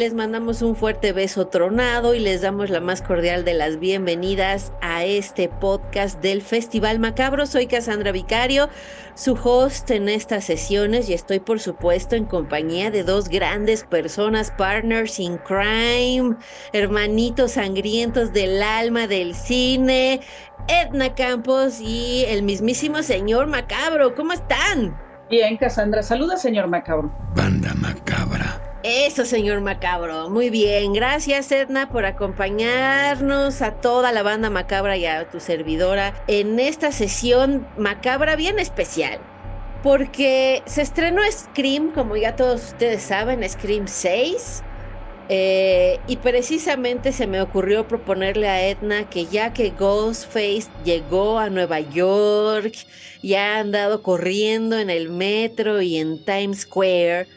Les mandamos un fuerte beso tronado y les damos la más cordial de las bienvenidas a este podcast del Festival Macabro. Soy Cassandra Vicario, su host en estas sesiones y estoy por supuesto en compañía de dos grandes personas, partners in crime, hermanitos sangrientos del alma del cine, Edna Campos y el mismísimo señor Macabro. ¿Cómo están? Bien, Cassandra. Saluda, señor Macabro. Banda Macabra. Eso, señor Macabro. Muy bien. Gracias, Edna, por acompañarnos a toda la banda Macabra y a tu servidora en esta sesión macabra bien especial. Porque se estrenó Scream, como ya todos ustedes saben, Scream 6. Eh, y precisamente se me ocurrió proponerle a Edna que ya que Ghostface llegó a Nueva York, ya ha andado corriendo en el metro y en Times Square,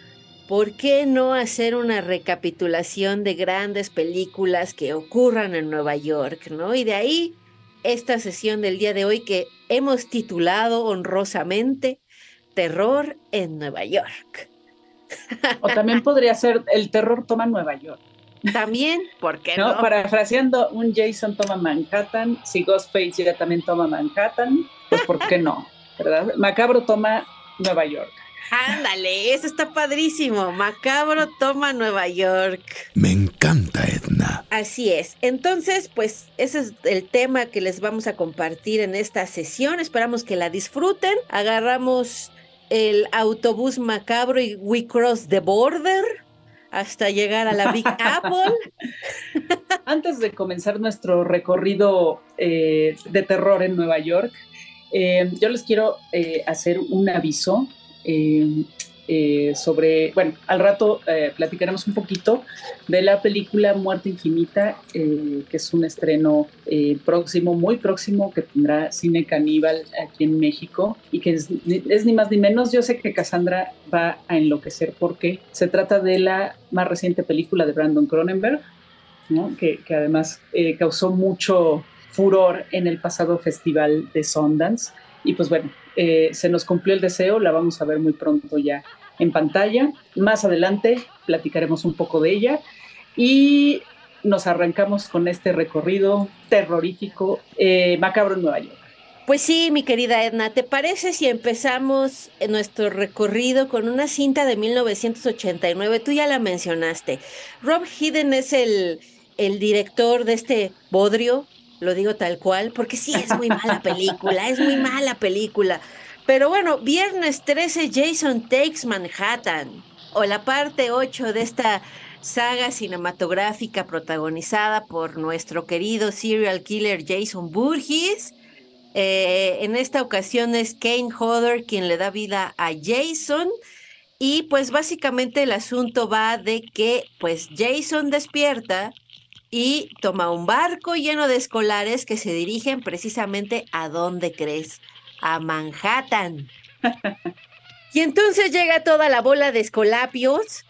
¿por qué no hacer una recapitulación de grandes películas que ocurran en Nueva York, ¿no? Y de ahí esta sesión del día de hoy que hemos titulado honrosamente Terror en Nueva York. O también podría ser El terror toma Nueva York. También, ¿por qué no? Parafraseando, un Jason toma Manhattan, si Ghostface ya también toma Manhattan, pues ¿por qué no? ¿Verdad? Macabro toma Nueva York. Ándale, eso está padrísimo. Macabro toma Nueva York. Me encanta, Edna. Así es. Entonces, pues ese es el tema que les vamos a compartir en esta sesión. Esperamos que la disfruten. Agarramos el autobús macabro y we cross the border hasta llegar a la Big Apple. Antes de comenzar nuestro recorrido eh, de terror en Nueva York, eh, yo les quiero eh, hacer un aviso. Eh, sobre, bueno, al rato eh, platicaremos un poquito de la película Muerte Infinita, eh, que es un estreno próximo, muy próximo, que tendrá Cine Caníbal aquí en México y que es, ni más ni menos. Yo sé que Cassandra va a enloquecer porque se trata de la más reciente película de Brandon Cronenberg, que además causó mucho furor en el pasado festival de Sundance. Y pues bueno, eh, se nos cumplió el deseo, la vamos a ver muy pronto ya en pantalla. Más adelante platicaremos un poco de ella y nos arrancamos con este recorrido terrorífico eh, macabro en Nueva York. Pues sí, mi querida Edna, ¿te parece si empezamos nuestro recorrido con una cinta de 1989? Tú ya la mencionaste. Rob Hidden es el, el director de este bodrio lo digo tal cual, porque sí, es muy mala película, es muy mala película. Pero bueno, viernes 13, Jason Takes Manhattan, o la parte 8 de esta saga cinematográfica protagonizada por nuestro querido serial killer Jason Burgess. Eh, en esta ocasión es Kane Hodder quien le da vida a Jason. Y pues básicamente el asunto va de que pues Jason despierta y toma un barco lleno de escolares que se dirigen precisamente a dónde crees, a Manhattan. y entonces llega toda la bola de escolapios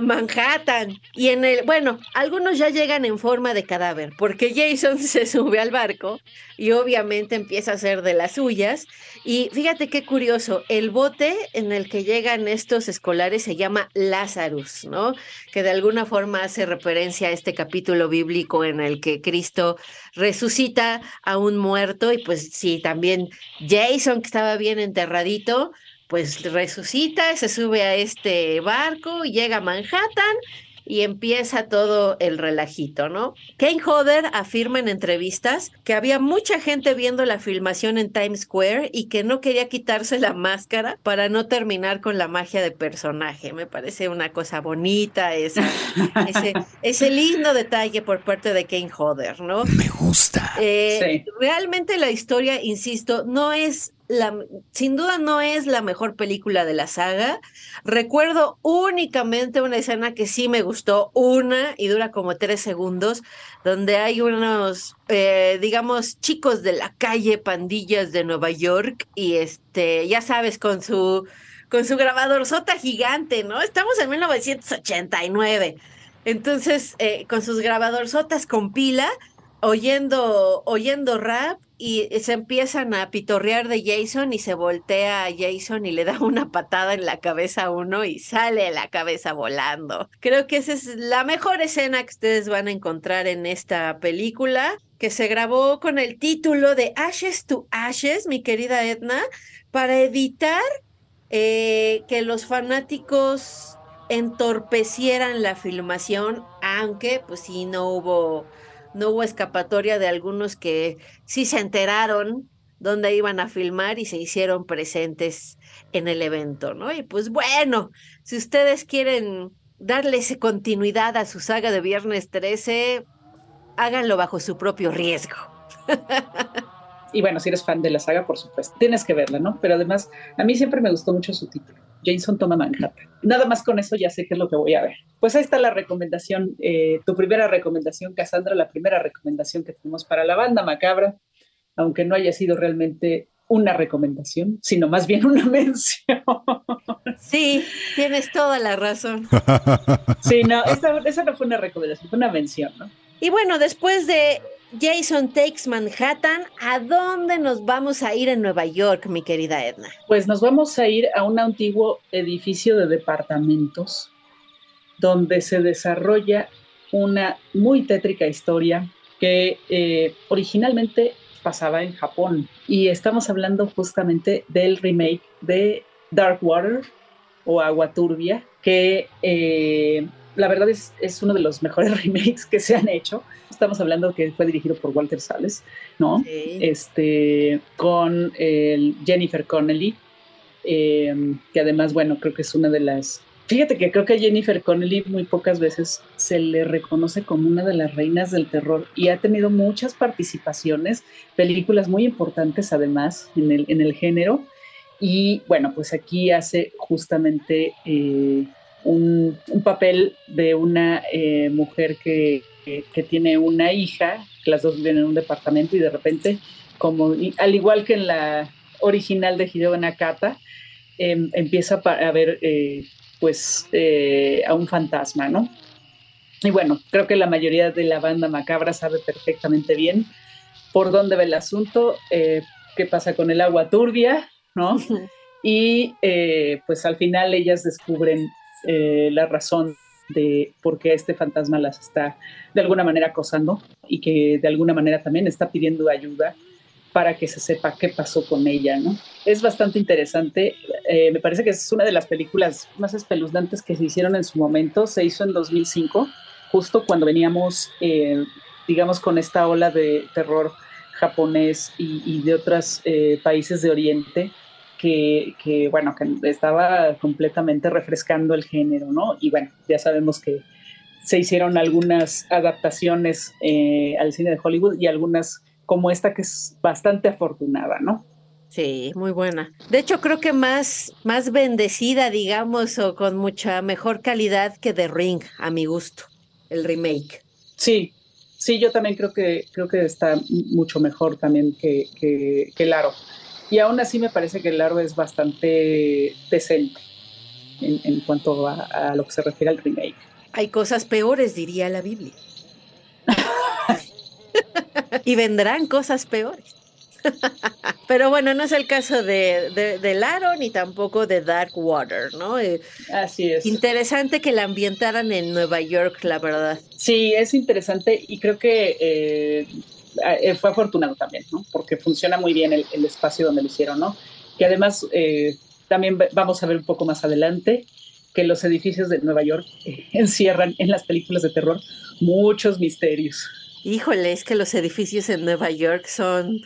Manhattan. Y en el, bueno, algunos ya llegan en forma de cadáver, porque Jason se sube al barco y obviamente empieza a hacer de las suyas. Y fíjate qué curioso, el bote en el que llegan estos escolares se llama Lazarus, ¿no? Que de alguna forma hace referencia a este capítulo bíblico en el que Cristo resucita a un muerto y pues sí, también Jason que estaba bien enterradito pues resucita, se sube a este barco, llega a Manhattan y empieza todo el relajito, ¿no? Kane Hodder afirma en entrevistas que había mucha gente viendo la filmación en Times Square y que no quería quitarse la máscara para no terminar con la magia de personaje. Me parece una cosa bonita esa, ese, ese lindo detalle por parte de Kane Hodder, ¿no? Me gusta. Eh, realmente la historia, insisto, no es la, sin duda no es la mejor película de la saga. Recuerdo únicamente una escena que sí me gustó, una y dura como tres segundos, donde hay unos, eh, digamos, chicos de la calle, pandillas de Nueva York, y este, ya sabes, con su, con su grabador sota gigante, ¿no? Estamos en 1989. Entonces, eh, con sus grabadorzotas con pila, oyendo, oyendo rap y se empiezan a pitorrear de Jason y se voltea a Jason y le da una patada en la cabeza a uno y sale la cabeza volando. Creo que esa es la mejor escena que ustedes van a encontrar en esta película que se grabó con el título de Ashes to Ashes, mi querida Edna, para evitar eh, que los fanáticos entorpecieran la filmación, aunque pues sí no hubo no hubo escapatoria de algunos que sí se enteraron dónde iban a filmar y se hicieron presentes en el evento, ¿no? Y pues bueno, si ustedes quieren darle continuidad a su saga de Viernes 13, háganlo bajo su propio riesgo. y bueno, si eres fan de la saga, por supuesto, tienes que verla, ¿no? Pero además, a mí siempre me gustó mucho su título. Jason toma Manhattan. Nada más con eso ya sé qué es lo que voy a ver. Pues ahí está la recomendación, eh, tu primera recomendación, Cassandra, la primera recomendación que tenemos para la banda macabra, aunque no haya sido realmente una recomendación, sino más bien una mención. Sí, tienes toda la razón. Sí, no, esa, esa no fue una recomendación, fue una mención, ¿no? Y bueno, después de Jason Takes Manhattan, ¿a dónde nos vamos a ir en Nueva York, mi querida Edna? Pues nos vamos a ir a un antiguo edificio de departamentos donde se desarrolla una muy tétrica historia que eh, originalmente pasaba en Japón. Y estamos hablando justamente del remake de Dark Water o Agua Turbia, que eh, la verdad es, es uno de los mejores remakes que se han hecho estamos hablando que fue dirigido por Walter Sales, ¿no? Este, con el Jennifer Connelly, eh, que además, bueno, creo que es una de las... Fíjate que creo que a Jennifer Connelly muy pocas veces se le reconoce como una de las reinas del terror y ha tenido muchas participaciones, películas muy importantes además en el, en el género. Y bueno, pues aquí hace justamente eh, un, papel de una eh, mujer que que, tiene una hija, las dos viven en un departamento y de repente, como al igual que en la original de Hideo Nakata, em, empieza a ver eh, pues eh, a un fantasma, ¿no? Y bueno, creo que la mayoría de la banda macabra sabe perfectamente bien por dónde va el asunto, eh, qué pasa con el agua turbia, ¿no? Y pues al final ellas descubren la razón de por qué este fantasma las está de alguna manera acosando y que de alguna manera también está pidiendo ayuda para que se sepa qué pasó con ella, ¿no? Es bastante interesante, eh, me parece que es una de las películas más espeluznantes que se hicieron en su momento, se hizo en 2005, justo cuando veníamos, eh, digamos, con esta ola de terror japonés y, de otros eh, países de Oriente, que, bueno, que estaba completamente refrescando el género, ¿no? Y bueno, ya sabemos que se hicieron algunas adaptaciones eh, al cine de Hollywood y algunas como esta que es bastante afortunada, ¿no? Sí, muy buena. De hecho, creo que más, más bendecida, digamos, o con mucha mejor calidad que The Ring, a mi gusto, el remake. Sí, sí, yo también creo que, creo que está mucho mejor también que, que, que Laro. Y aún así me parece que el largo es bastante decente en, cuanto a, lo que se refiere al remake. Hay cosas peores, diría la Biblia. y vendrán cosas peores. Pero bueno, no es el caso de, de, Laro ni tampoco de Dark Water, ¿no? Eh, así es. Interesante que la ambientaran en Nueva York, la verdad. Sí, es interesante y creo que eh, eh, fue afortunado también, ¿no? Porque funciona muy bien el, espacio donde lo hicieron, ¿no? Que además eh, también vamos a ver un poco más adelante que los edificios de Nueva York eh, encierran en las películas de terror muchos misterios. Híjole, es que los edificios en Nueva York son,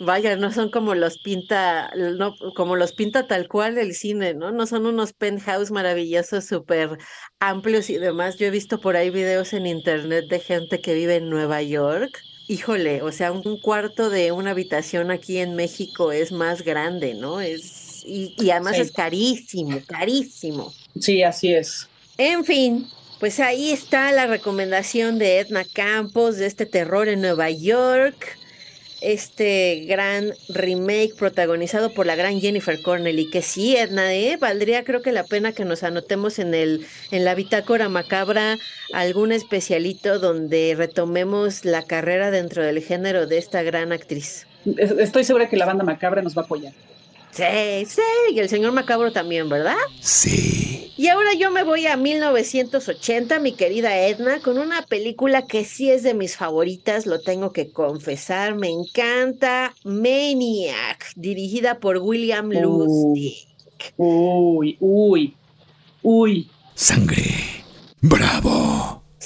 vaya, no son como los pinta, no, como los pinta tal cual el cine, ¿no? No son unos penthouse maravillosos, súper amplios y demás. Yo he visto por ahí videos en internet de gente que vive en Nueva York. Híjole, o sea, un cuarto de una habitación aquí en México es más grande, ¿no? Es, y, y además es carísimo, carísimo. Sí, así es. En fin, pues ahí está la recomendación de Edna Campos de este terror en Nueva York. Este gran remake protagonizado por la gran Jennifer Connelly, que sí, Edna, ¿eh? valdría creo que la pena que nos anotemos en el en la bitácora macabra algún especialito donde retomemos la carrera dentro del género de esta gran actriz. Estoy segura que la banda macabra nos va a apoyar. Sí, sí, y el señor Macabro también, ¿verdad? Sí. Y ahora yo me voy a 1980, mi querida Edna, con una película que sí es de mis favoritas, lo tengo que confesar, me encanta, Maniac, dirigida por William Lustig. Uy, uy, uy. Sangre. Bravo.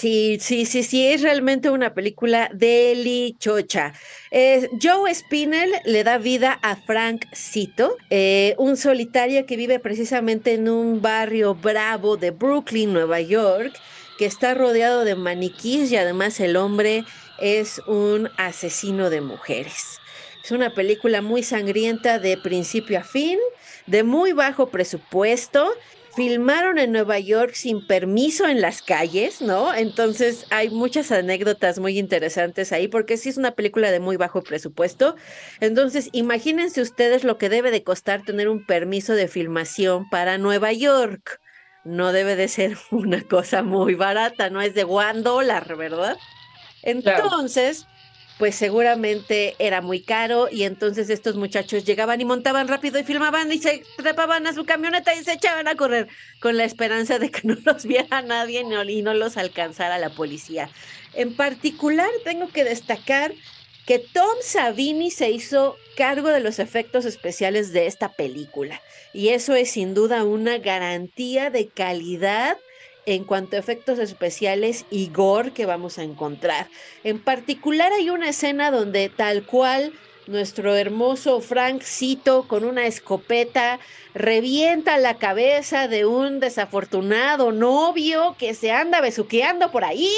Sí, sí, sí, sí, es realmente una película delichocha. Eh, Joe Spinell le da vida a Frank Cito, eh, un solitario que vive precisamente en un barrio bravo de Brooklyn, Nueva York, que está rodeado de maniquís y además el hombre es un asesino de mujeres. Es una película muy sangrienta de principio a fin, de muy bajo presupuesto filmaron en Nueva York sin permiso en las calles, ¿no? Entonces hay muchas anécdotas muy interesantes ahí porque sí es una película de muy bajo presupuesto. Entonces imagínense ustedes lo que debe de costar tener un permiso de filmación para Nueva York. No debe de ser una cosa muy barata, no es de one dólar, ¿verdad? Entonces, pues seguramente era muy caro y entonces estos muchachos llegaban y montaban rápido y filmaban y se trepaban a su camioneta y se echaban a correr con la esperanza de que no los viera nadie y no los alcanzara la policía. En particular tengo que destacar que Tom Savini se hizo cargo de los efectos especiales de esta película y eso es sin duda una garantía de calidad en cuanto a efectos especiales y gore que vamos a encontrar. En particular hay una escena donde tal cual nuestro hermoso Frank Cito con una escopeta revienta la cabeza de un desafortunado novio que se anda besuqueando por ahí.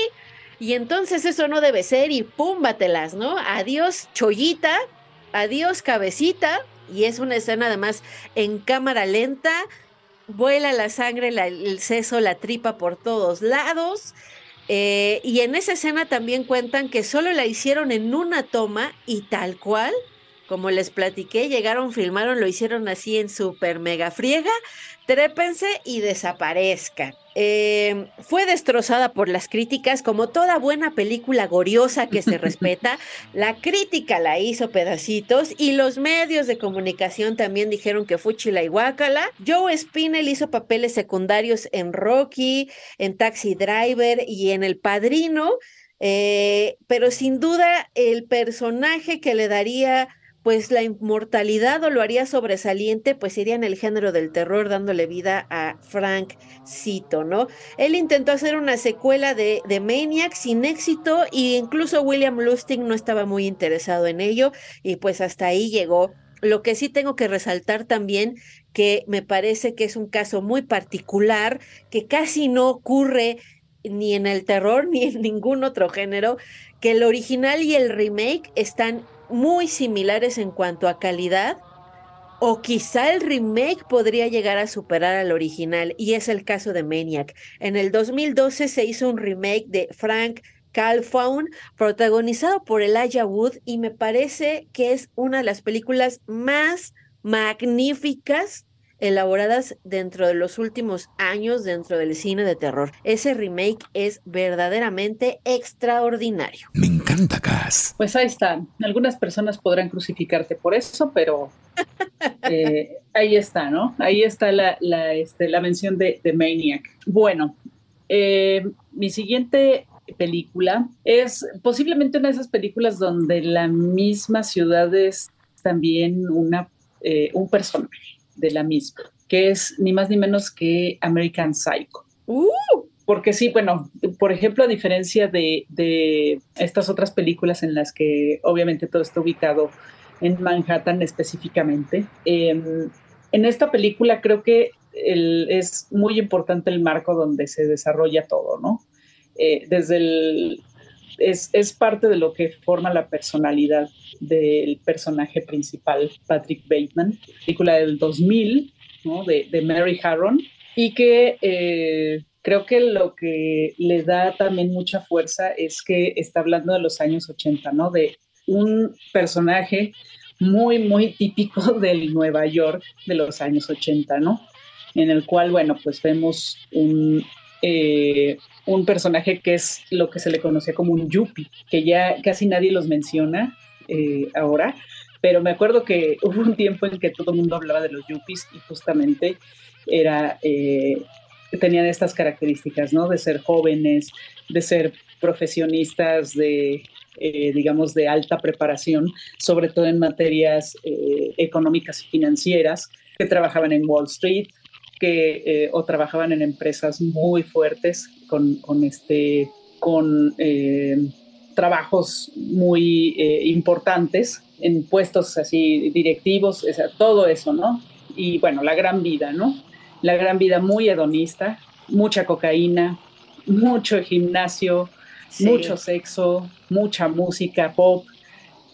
Y entonces eso no debe ser y púmbatelas, ¿no? Adiós chollita, adiós cabecita. Y es una escena además en cámara lenta vuela la sangre, el seso, la tripa por todos lados. Eh, y en esa escena también cuentan que solo la hicieron en una toma y tal cual como les platiqué, llegaron, filmaron, lo hicieron así en super mega friega, trépense y desaparezcan. Em, fue destrozada por las críticas, como toda buena película goriosa que se respeta. La crítica la hizo pedacitos y los medios de comunicación también dijeron que fue chila y guácala. Joe Spinell hizo papeles secundarios en Rocky, en Taxi Driver y en El Padrino, eh, pero sin duda el personaje que le daría pues la inmortalidad o lo haría sobresaliente, pues sería en el género del terror, dándole vida a Frank Cito, ¿no? Él intentó hacer una secuela de, de Maniac sin éxito e incluso William Lustig no estaba muy interesado en ello y pues hasta ahí llegó. Lo que sí tengo que resaltar también que me parece que es un caso muy particular, que casi no ocurre ni en el terror ni en ningún otro género, que el original y el remake están muy similares en cuanto a calidad, o quizá el remake podría llegar a superar al original, y es el caso de Maniac. En el 2012 se hizo un remake de Frank Calfaun, protagonizado por Elijah Wood, y me parece que es una de las películas más magníficas elaboradas dentro de los últimos años dentro del cine de terror. Ese remake es verdaderamente extraordinario. Me encanta, Cass. Pues ahí está. Algunas personas podrán crucificarte por eso, pero eh, ahí está, ¿no? Ahí está la, este, la mención de, Maniac. Bueno, eh, mi siguiente película es posiblemente una de esas películas donde la misma ciudad es también una, eh, un personaje de la misma. que es ni más ni menos que American Psycho. Uh. Porque sí, bueno, por ejemplo, a diferencia de, de estas otras películas en las que obviamente todo está ubicado en Manhattan específicamente, em, en esta película creo que es muy importante el marco donde se desarrolla todo, ¿no? Eh, desde el, es, es, parte de lo que forma la personalidad del personaje principal, Patrick Bateman, película del 2000, ¿no? de, de Mary Harron, y que eh, creo que lo que le da también mucha fuerza es que está hablando de los años 80, ¿no? De un personaje muy, muy típico del Nueva York de los años 80, ¿no? En el cual, bueno, pues vemos un, eh, un personaje que es lo que se le conocía como un yuppie, que ya casi nadie los menciona eh, ahora, pero me acuerdo que hubo un tiempo en que todo el mundo hablaba de los yuppies y justamente era, eh, tenían estas características, ¿no? De ser jóvenes, de ser profesionistas de, digamos, de alta preparación, sobre todo en materias económicas y financieras, que trabajaban en Wall Street, que o trabajaban en empresas muy fuertes con, con este, con trabajos muy eh, importantes en puestos así directivos, todo eso, ¿no? Y bueno, la gran vida, ¿no? La gran vida muy hedonista, mucha cocaína, mucho gimnasio, mucho sexo, mucha música pop,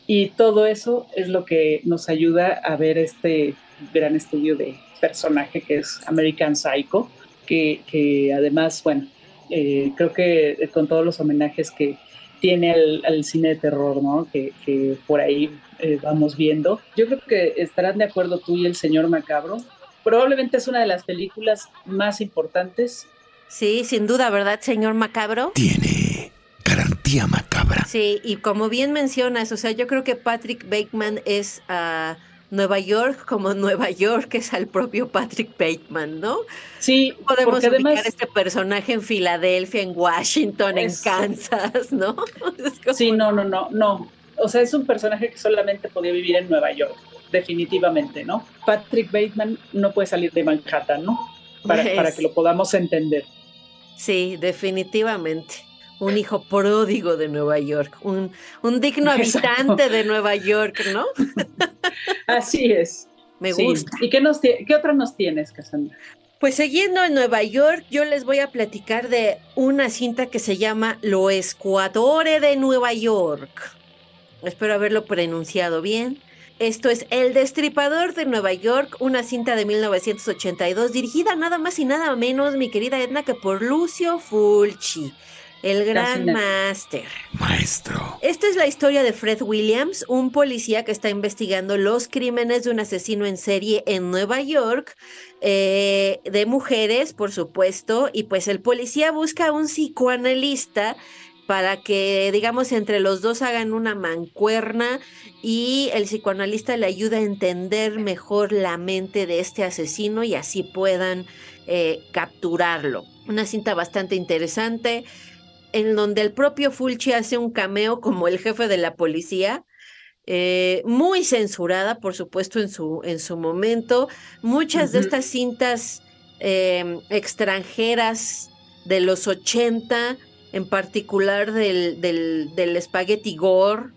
y todo eso es lo que nos ayuda a ver este gran estudio de personaje que es American Psycho, que, que además, bueno, eh, creo que con todos los homenajes que, tiene al, cine de terror, ¿no? Que, por ahí eh, vamos viendo. Yo creo que estarán de acuerdo tú y el señor Macabro. Probablemente es una de las películas más importantes. Sí, sin duda, ¿verdad, señor Macabro? Tiene garantía macabra. Sí, y como bien mencionas, o sea, yo creo que Patrick Bateman es... Uh, Nueva York como Nueva York es al propio Patrick Bateman, ¿no? Sí, podemos ubicar además, este personaje en Filadelfia, en Washington, en Kansas, ¿no? Sí, no, no, no, no. O sea, es un personaje que solamente podía vivir en Nueva York, definitivamente, ¿no? Patrick Bateman no puede salir de Manhattan, ¿no? Para, para que lo podamos entender. Sí, definitivamente un hijo pródigo de Nueva York, un, un digno habitante de Nueva York, ¿no? Así es. Me gusta. ¿Y qué, nos, qué otra nos tienes, Cassandra? Pues siguiendo en Nueva York, yo les voy a platicar de una cinta que se llama Lo Escuadore de Nueva York. Espero haberlo pronunciado bien. Esto es El Destripador de Nueva York, una cinta de 1982 dirigida nada más y nada menos, mi querida Edna, que por Lucio Fulci. El gran máster. Maestro. Esta es la historia de Fred Williams, un policía que está investigando los crímenes de un asesino en serie en Nueva York, eh, de mujeres, por supuesto, y pues el policía busca a un psicoanalista para que, digamos, entre los dos hagan una mancuerna y el psicoanalista le ayuda a entender mejor la mente de este asesino y así puedan eh, capturarlo. Una cinta bastante interesante en donde el propio Fulci hace un cameo como el jefe de la policía. Eh, muy censurada, por supuesto, en su, en su momento. Muchas de estas cintas em, extranjeras de los 80, en particular del, del, del Spaghetti Gore,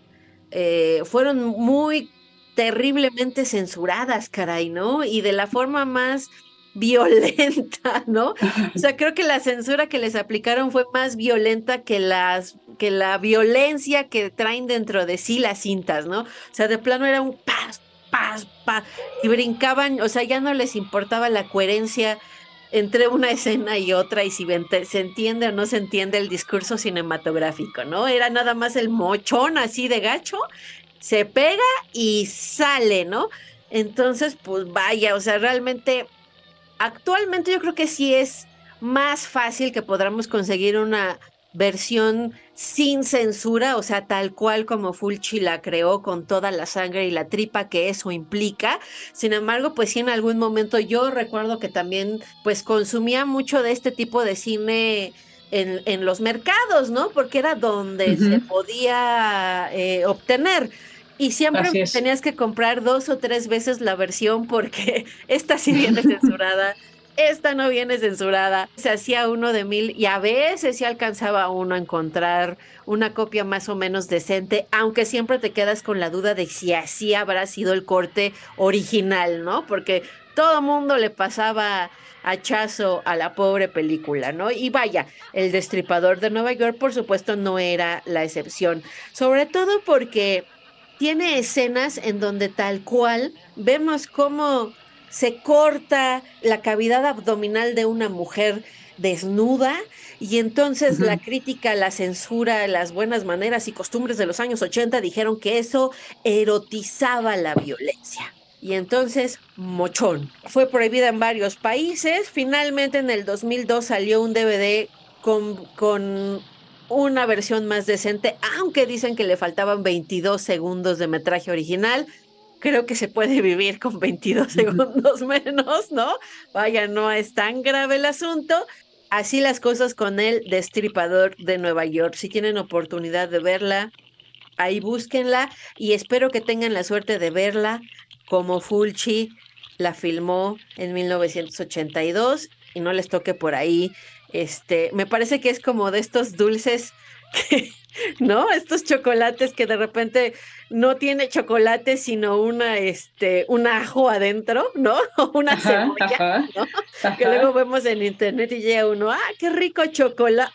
eh, fueron muy terriblemente censuradas, caray, ¿no? Y de la forma más violenta, ¿no? O sea, creo que la censura que les aplicaron fue más violenta que las que la violencia que traen dentro de sí las cintas, ¿no? O sea, de plano era un paz, paz, paz y brincaban, o sea, ya no les importaba la coherencia entre una escena y otra y si se entiende o no se entiende el discurso cinematográfico, ¿no? Era nada más el mochón así de gacho, se pega y sale, ¿no? Entonces, pues vaya, o sea, realmente actualmente yo creo que sí es más fácil que podamos conseguir una versión sin censura, o sea, tal cual como Fulci la creó con toda la sangre y la tripa que eso implica. Sin embargo, pues sí en algún momento yo recuerdo que también pues consumía mucho de este tipo de cine en, los mercados, ¿no? Porque era donde se podía eh, obtener. Y siempre tenías que comprar dos o tres veces la versión porque esta sí viene censurada, esta no viene censurada. Se hacía uno de mil y a veces sí alcanzaba uno a encontrar una copia más o menos decente, aunque siempre te quedas con la duda de si así habrá sido el corte original, ¿no? Porque todo mundo le pasaba hachazo a la pobre película, ¿no? Y vaya, el destripador de Nueva York, por supuesto, no era la excepción, sobre todo porque tiene escenas en donde tal cual vemos cómo se corta la cavidad abdominal de una mujer desnuda y entonces la crítica, la censura, las buenas maneras y costumbres de los años 80 dijeron que eso erotizaba la violencia. Y entonces, mochón. Fue prohibida en varios países. Finalmente en el 2002 salió un DVD con, con una versión más decente, aunque dicen que le faltaban 22 segundos de metraje original. Creo que se puede vivir con 22 segundos menos, ¿no? Vaya, no es tan grave el asunto. Así las cosas con el Destripador de Nueva York. Si tienen oportunidad de verla, ahí búsquenla y espero que tengan la suerte de verla como Fulci la filmó en 1982 y no les toque por ahí este, me parece que es como de estos dulces ¿no? Estos chocolates que de repente no tiene chocolate, sino una, este, un ajo adentro, ¿no? O una cebolla, ¿no? Que luego vemos en internet y llega uno, ¡ah, qué rico chocolate!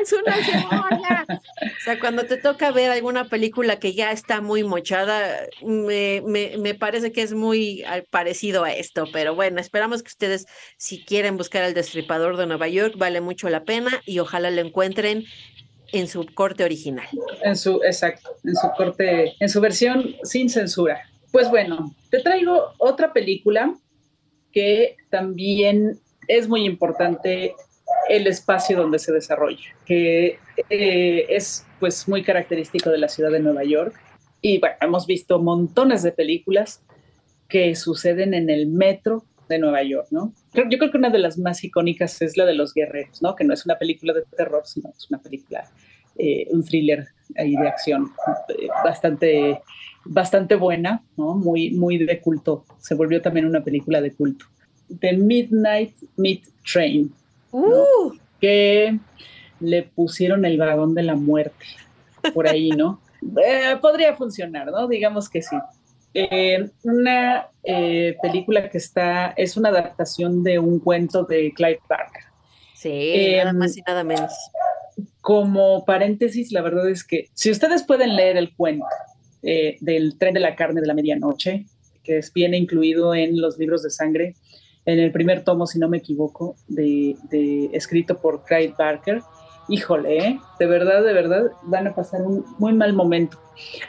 Es una cebolla. o sea, cuando te toca ver alguna película que ya está muy mochada, me, me, me, parece que es muy parecido a esto, pero bueno, esperamos que ustedes, si quieren buscar al destripador de Nueva York, vale mucho la pena y ojalá lo encuentren en su corte original. En su, exacto, en su corte, en su versión sin censura. Pues bueno, te traigo otra película que también es muy importante el espacio donde se desarrolla, que eh, es pues muy característico de la ciudad de Nueva York. Y bueno, hemos visto montones de películas que suceden en el metro de Nueva York, ¿no? Yo creo que una de las más icónicas es la de los guerreros, ¿no? Que no es una película de terror, sino es una película, eh, un thriller ahí de acción eh, bastante, bastante buena, ¿no? Muy, muy de culto. Se volvió también una película de culto. The Midnight Meat Train, Uh. Que le pusieron el vagón de la muerte por ahí, ¿no? Eh, podría funcionar, ¿no? Digamos que sí. Eh, una eh, película que está, es una adaptación de un cuento de Clive Barker. Sí, nada más y nada menos. Como paréntesis, la verdad es que si ustedes pueden leer el cuento del tren de la carne de la medianoche, que es, viene incluido en los libros de sangre, en el primer tomo, si no me equivoco, de, escrito por Craig Barker. Híjole, ¿eh? de verdad, de verdad, van a pasar un muy mal momento,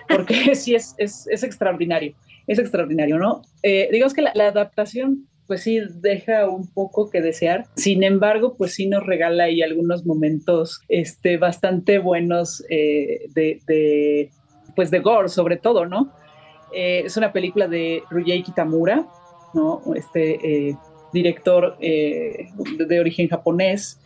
porque sí es, es, extraordinario, es extraordinario, ¿no? Eh, digamos que la, adaptación pues sí deja un poco que desear. Sin embargo, pues sí nos regala ahí algunos momentos este, bastante buenos eh, de, pues de gore, sobre todo, ¿no? Eh, es una película de Ryuhei Kitamura, ¿no? Este director eh, de, origen japonés.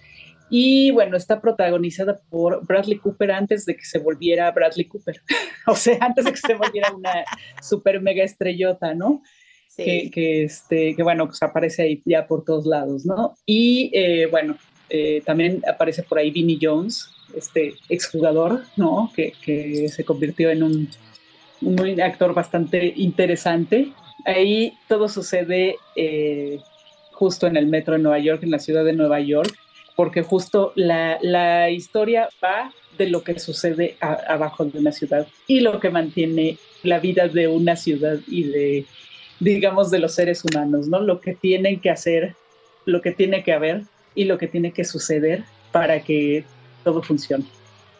Y bueno, está protagonizada por Bradley Cooper antes de que se volviera Bradley Cooper. o sea, antes de que se volviera una super mega estrellota, ¿no? Que, que, este, que bueno, pues aparece ahí ya por todos lados, ¿no? Y eh, bueno, eh, también aparece por ahí Vinnie Jones, este exjugador, ¿no? Que, que se convirtió en un, un, actor bastante interesante. Ahí todo sucede justo en el metro de Nueva York, en la ciudad de Nueva York, porque justo la, historia va de lo que sucede abajo de una ciudad y lo que mantiene la vida de una ciudad y de, digamos, de los seres humanos, ¿no? Lo que tienen que hacer, lo que tiene que haber y lo que tiene que suceder para que todo funcione.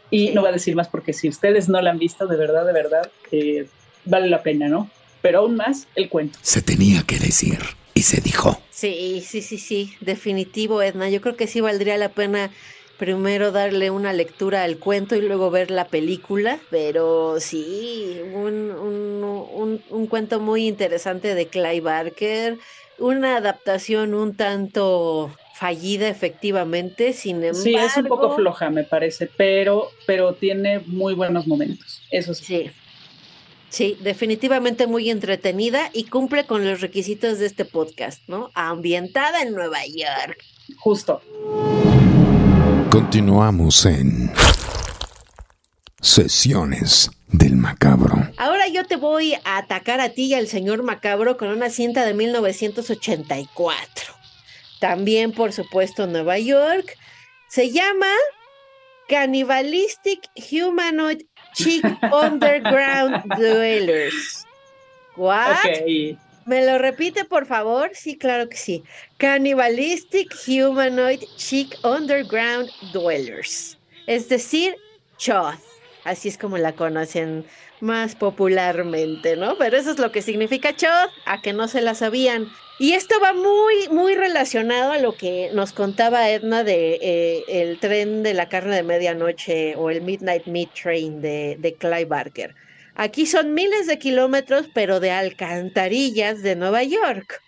Y no voy a decir más porque si ustedes no la han visto, de verdad, de verdad, eh, vale la pena, ¿no? Pero aún más el cuento. Se tenía que decir y se dijo. Sí, sí, sí, sí, definitivo, Edna. Yo creo que sí valdría la pena primero darle una lectura al cuento y luego ver la película, pero sí, un, un, un, cuento muy interesante de Clive Barker, una adaptación un tanto fallida efectivamente, sin embargo. Sí, es un poco floja, me parece, pero, pero tiene muy buenos momentos, eso sí. Sí, Sí, definitivamente muy entretenida y cumple con los requisitos de este podcast, ¿no? Ambientada en Nueva York. Justo. Continuamos en Sesiones del Macabro. Ahora yo te voy a atacar a ti y al señor Macabro con una cinta de 1984. También, por supuesto, Nueva York. Se llama Cannibalistic Humanoid Chick Underground Dwellers. ¿What? ¿Me lo repite, por favor? Sí, claro que sí. Cannibalistic Humanoid Chick Underground Dwellers. Es decir, Choth. Así es como la conocen más popularmente, ¿no? Pero eso es lo que significa Choth, a que no se la sabían. Y esto va muy, muy relacionado a lo que nos contaba Edna de eh, el tren de la carne de medianoche o el Midnight Meat Train de, de Barker. Aquí son miles de kilómetros, pero de alcantarillas de Nueva York,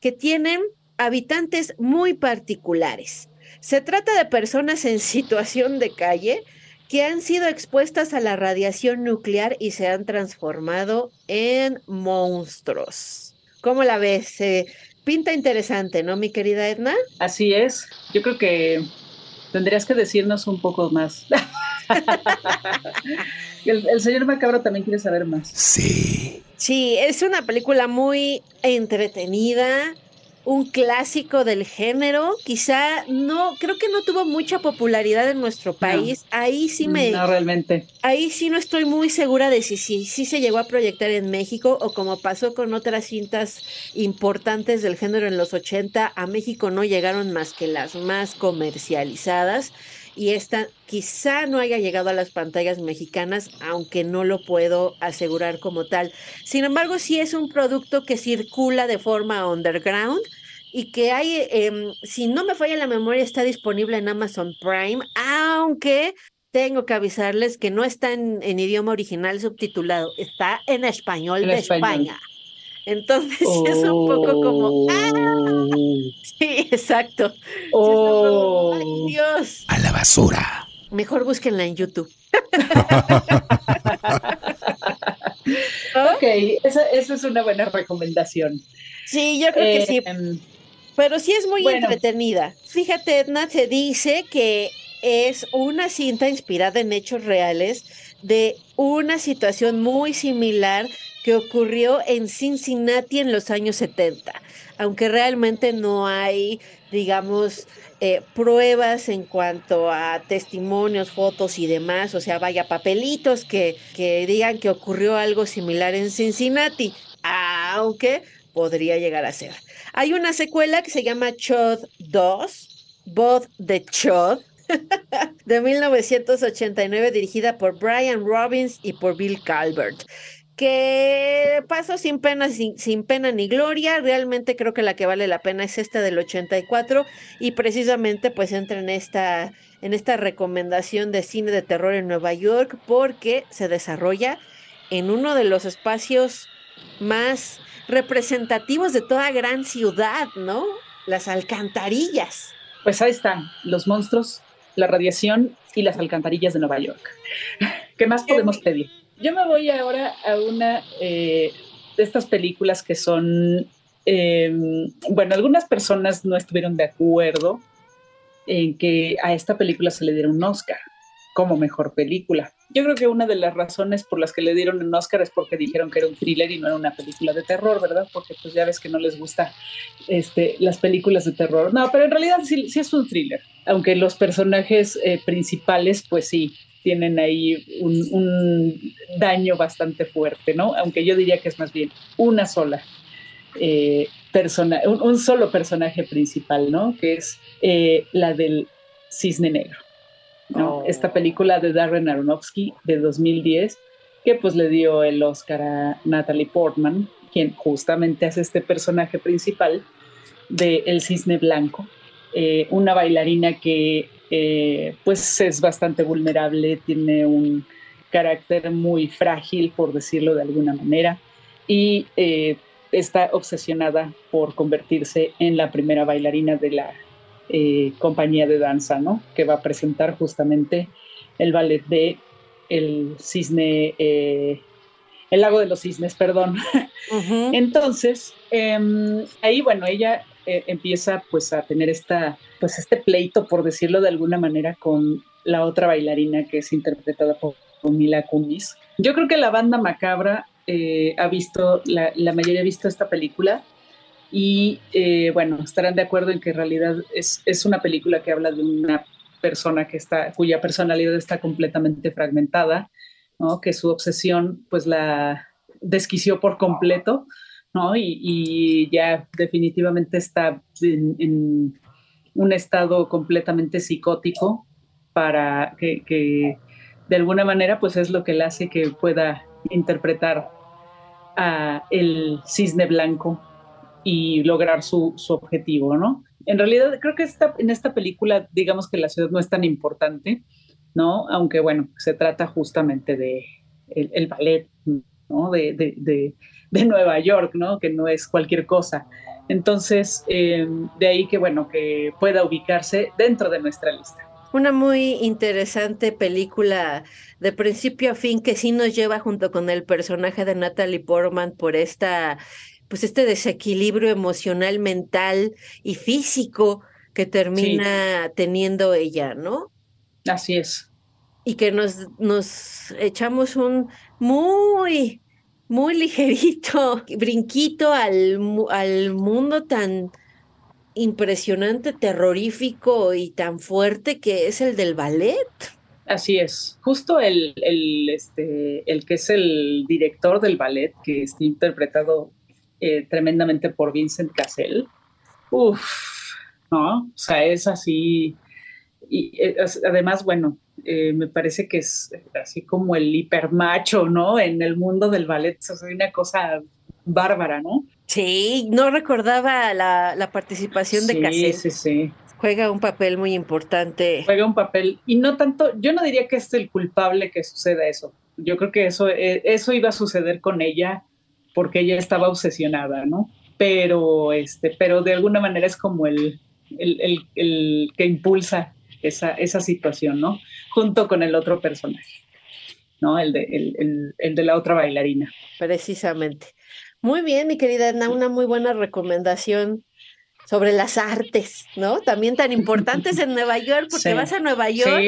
que tienen habitantes muy particulares. Se trata de personas en situación de calle que han sido expuestas a la radiación nuclear y se han transformado en monstruos. ¿Cómo la ves? pinta interesante, ¿no, mi querida Edna? Así es. Yo creo que tendrías que decirnos un poco más. el, el, señor Macabro también quiere saber más. Sí. Sí, es una película muy entretenida un clásico del género. Quizá no, creo que no tuvo mucha popularidad en nuestro país. ahí sí me. No, realmente. Ahí sí no estoy muy segura de si sí si, se llegó a proyectar en México o como pasó con otras cintas importantes del género en los 80, a México no llegaron más que las más comercializadas. Y esta quizá no haya llegado a las pantallas mexicanas, aunque no lo puedo asegurar como tal. Sin embargo, sí es un producto que circula de forma underground y que hay, em, si no me falla la memoria, está disponible en Amazon Prime, aunque tengo que avisarles que no está en, idioma original subtitulado, está en español de España. Entonces es un poco como, ¡ah! Oh. Sí, exacto. Oh. ¡Ay, Dios! A la basura. Mejor búsquenla en YouTube. ok, esa, es una buena recomendación. Sí, yo creo que sí. Pero sí es muy entretenida. Fíjate, Edna, se dice que es una cinta inspirada en hechos reales de una situación muy similar que ocurrió en Cincinnati en los años 70, aunque realmente no hay, digamos, eh, pruebas en cuanto a testimonios, fotos y demás, o sea, vaya papelitos que, que digan que ocurrió algo similar en Cincinnati, aunque podría llegar a ser. Hay una secuela que se llama Chod 2, Both the Chod, de 1989, dirigida por Brian Robbins y por Bill Calvert que pasó sin pena, sin, sin, pena ni gloria. Realmente creo que la que vale la pena es esta del 84 y precisamente pues entra en esta, en esta recomendación de cine de terror en Nueva York porque se desarrolla en uno de los espacios más representativos de toda gran ciudad, ¿no? Las alcantarillas. Pues ahí están, los monstruos, la radiación y las alcantarillas de Nueva York. ¿Qué más podemos pedir? Yo me voy ahora a una eh, de estas películas que son, em, bueno, algunas personas no estuvieron de acuerdo en que a esta película se le diera un Oscar como mejor película. Yo creo que una de las razones por las que le dieron un Oscar es porque dijeron que era un thriller y no era una película de terror, ¿verdad? Porque pues ya ves que no les gusta este, las películas de terror. No, pero en realidad sí, es un thriller, aunque los personajes eh, principales pues sí tienen ahí un, daño bastante fuerte, ¿no? Aunque yo diría que es más bien una sola eh, persona, un, solo personaje principal, ¿no? Que es eh, la del cisne negro. Oh. Esta película de Darren Aronofsky de 2010, que pues le dio el Oscar a Natalie Portman, quien justamente hace este personaje principal de El Cisne Blanco, eh, una bailarina que eh, pues es bastante vulnerable, tiene un carácter muy frágil, por decirlo de alguna manera, y eh, está obsesionada por convertirse en la primera bailarina de la eh, compañía de danza, ¿no? Que va a presentar justamente el ballet de El Cisne, eh, el lago de los cisnes, perdón. Entonces, em, ahí, bueno, ella eh, empieza pues a tener esta, pues este pleito, por decirlo de alguna manera, con la otra bailarina que es interpretada por, Mila Kunis. Yo creo que la banda macabra ha visto, la, mayoría ha visto esta película y eh, bueno, estarán de acuerdo en que en realidad es, es una película que habla de una persona que está, cuya personalidad está completamente fragmentada, ¿no? que su obsesión pues la desquició por completo, ¿no? y, ya definitivamente está en, un estado completamente psicótico para que, de alguna manera pues es lo que le hace que pueda interpretar a el cisne blanco y lograr su, su objetivo, ¿no? en realidad creo que esta, en esta película, digamos que la ciudad no es tan importante, ¿no? Aunque bueno, se trata justamente de el, ballet, ¿no? De, de, de, Nueva York, ¿no? Que no es cualquier cosa. Entonces, eh, de ahí que bueno, que pueda ubicarse dentro de nuestra lista. Una muy interesante película de principio a fin que sí nos lleva junto con el personaje de Natalie Portman por esta pues este desequilibrio emocional, mental y físico que termina teniendo ella, ¿no? Así es. Y que nos, nos echamos un muy, muy ligerito brinquito al, al mundo tan impresionante, terrorífico y tan fuerte que es el del ballet. Así es. Justo el, el, este, el que es el director del ballet, que está interpretado eh, tremendamente por Vincent Cassell. Uf, ¿no? O sea, es así. Y eh, además, bueno, eh, me parece que es así como el hipermacho, ¿no? En el mundo del ballet, o sea, una cosa bárbara, ¿no? Sí, no recordaba la, participación de Cassell. Sí, sí, sí. Juega un papel muy importante. Juega un papel, y no tanto, yo no diría que es el culpable que suceda eso. Yo creo que eso, eso iba a suceder con ella porque ella estaba obsesionada, ¿no? Pero, este, pero de alguna manera es como el, el, el, que impulsa esa, esa, situación, ¿no? Junto con el otro personaje, ¿no? El de, el, el de la otra bailarina. Precisamente. Muy bien, mi querida Edna, una muy buena recomendación sobre las artes, ¿no? También tan importantes en Nueva York, porque vas a Nueva York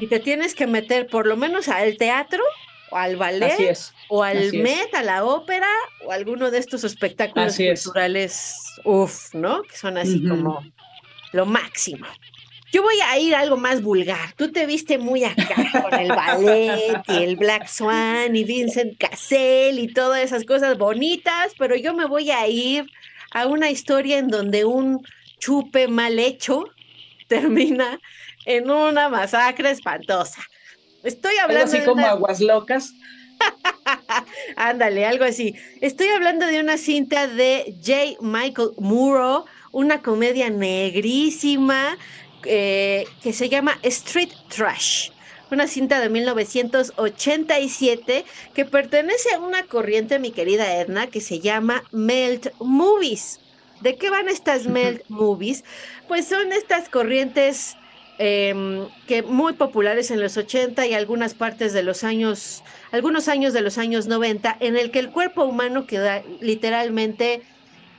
y te tienes que meter por lo menos al teatro o al ballet, o al Met, a la ópera, o alguno de estos espectáculos culturales, uff, ¿no? Que son así como lo máximo. Yo voy a ir a algo más vulgar. Tú te viste muy acá con el ballet y el Black Swan y Vincent Cassell y todas esas cosas bonitas, pero yo me voy a ir a una historia en donde un chupe mal hecho termina en una masacre espantosa. Estoy hablando. así como aguas locas. Ándale, algo así. Estoy hablando de una cinta de J. Michael Muro, una comedia negrísima eh, que se llama Street Trash. Una cinta de 1987 que pertenece a una corriente, mi querida Edna, que se llama Melt Movies. ¿De qué van estas Melt Movies? Pues son estas corrientes Em, que muy populares en los 80 y algunas partes de los años, algunos años de los años 90, en el que el cuerpo humano queda literalmente,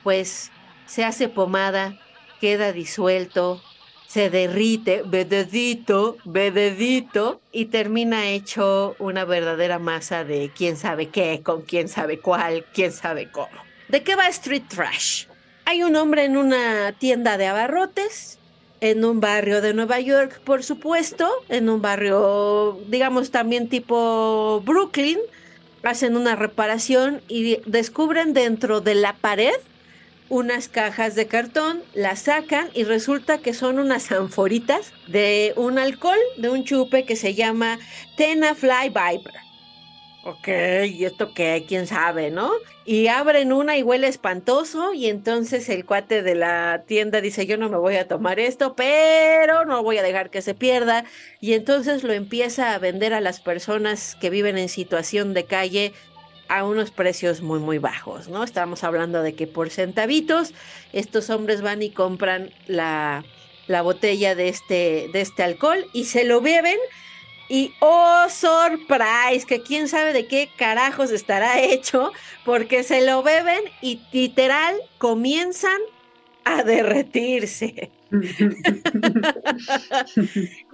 pues, se hace pomada, queda disuelto, se derrite, vededito, vededito, y termina hecho una verdadera masa de quién sabe qué, con quién sabe cuál, quién sabe cómo. ¿De qué va Street Trash? Hay un hombre en una tienda de abarrotes en un barrio de Nueva York, por supuesto, en un barrio, digamos, también tipo Brooklyn, hacen una reparación y descubren dentro de la pared unas cajas de cartón, las sacan y resulta que son unas anforitas de un alcohol, de un chupe que se llama Tena Fly Viper. Ok, ¿y esto qué? ¿Quién sabe, no? Y abren una y huele espantoso y entonces el cuate de la tienda dice, yo no me voy a tomar esto, pero no voy a dejar que se pierda. Y entonces lo empieza a vender a las personas que viven en situación de calle a unos precios muy, muy bajos, ¿no? Estamos hablando de que por centavitos estos hombres van y compran la, la botella de este, de este alcohol y se lo beben Y oh, surprise, que quién sabe de qué carajos estará hecho, porque se lo beben y literal comienzan a derretirse. y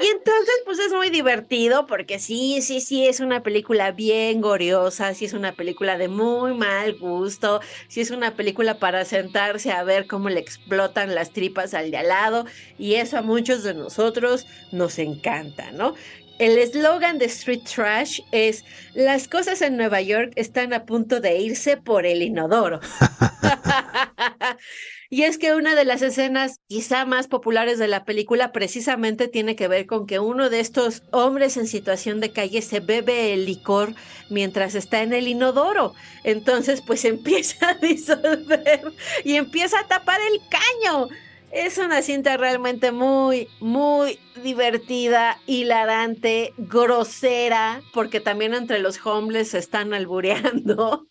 entonces, pues es muy divertido porque sí, sí, sí, es una película bien goriosa, sí es una película de muy mal gusto, sí es una película para sentarse a ver cómo le explotan las tripas al de al lado y eso a muchos de nosotros nos encanta, ¿no? El eslogan de Street Trash es, las cosas en Nueva York están a punto de irse por el inodoro. y es que una de las escenas quizá más populares de la película precisamente tiene que ver con que uno de estos hombres en situación de calle se bebe el licor mientras está en el inodoro. Entonces pues empieza a disolver y empieza a tapar el caño. Es una cinta realmente muy, muy divertida, hilarante, grosera, porque también entre los homeless se están albureando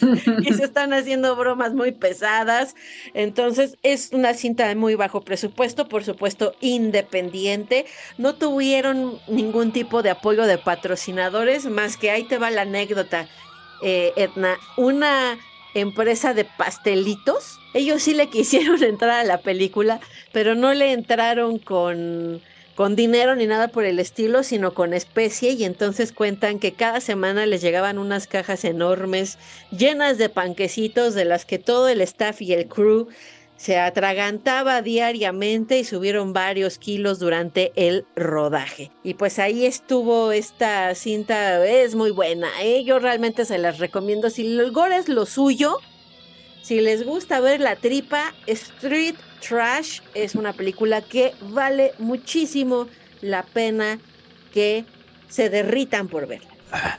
y se están haciendo bromas muy pesadas. Entonces es una cinta de muy bajo presupuesto, por supuesto independiente. No tuvieron ningún tipo de apoyo de patrocinadores, más que ahí te va la anécdota, eh, Edna. Una empresa de pastelitos. Ellos sí le quisieron entrar a la película, pero no le entraron con, con dinero ni nada por el estilo, sino con especie. Y entonces cuentan que cada semana les llegaban unas cajas enormes llenas de panquecitos de las que todo el staff y el crew se atragantaba diariamente y subieron varios kilos durante el rodaje. Y pues ahí estuvo esta cinta, es muy buena, ¿eh? yo realmente se las recomiendo. Si el gore es lo suyo, si les gusta ver la tripa, Street Trash es una película que vale muchísimo la pena que se derritan por verla. Ah,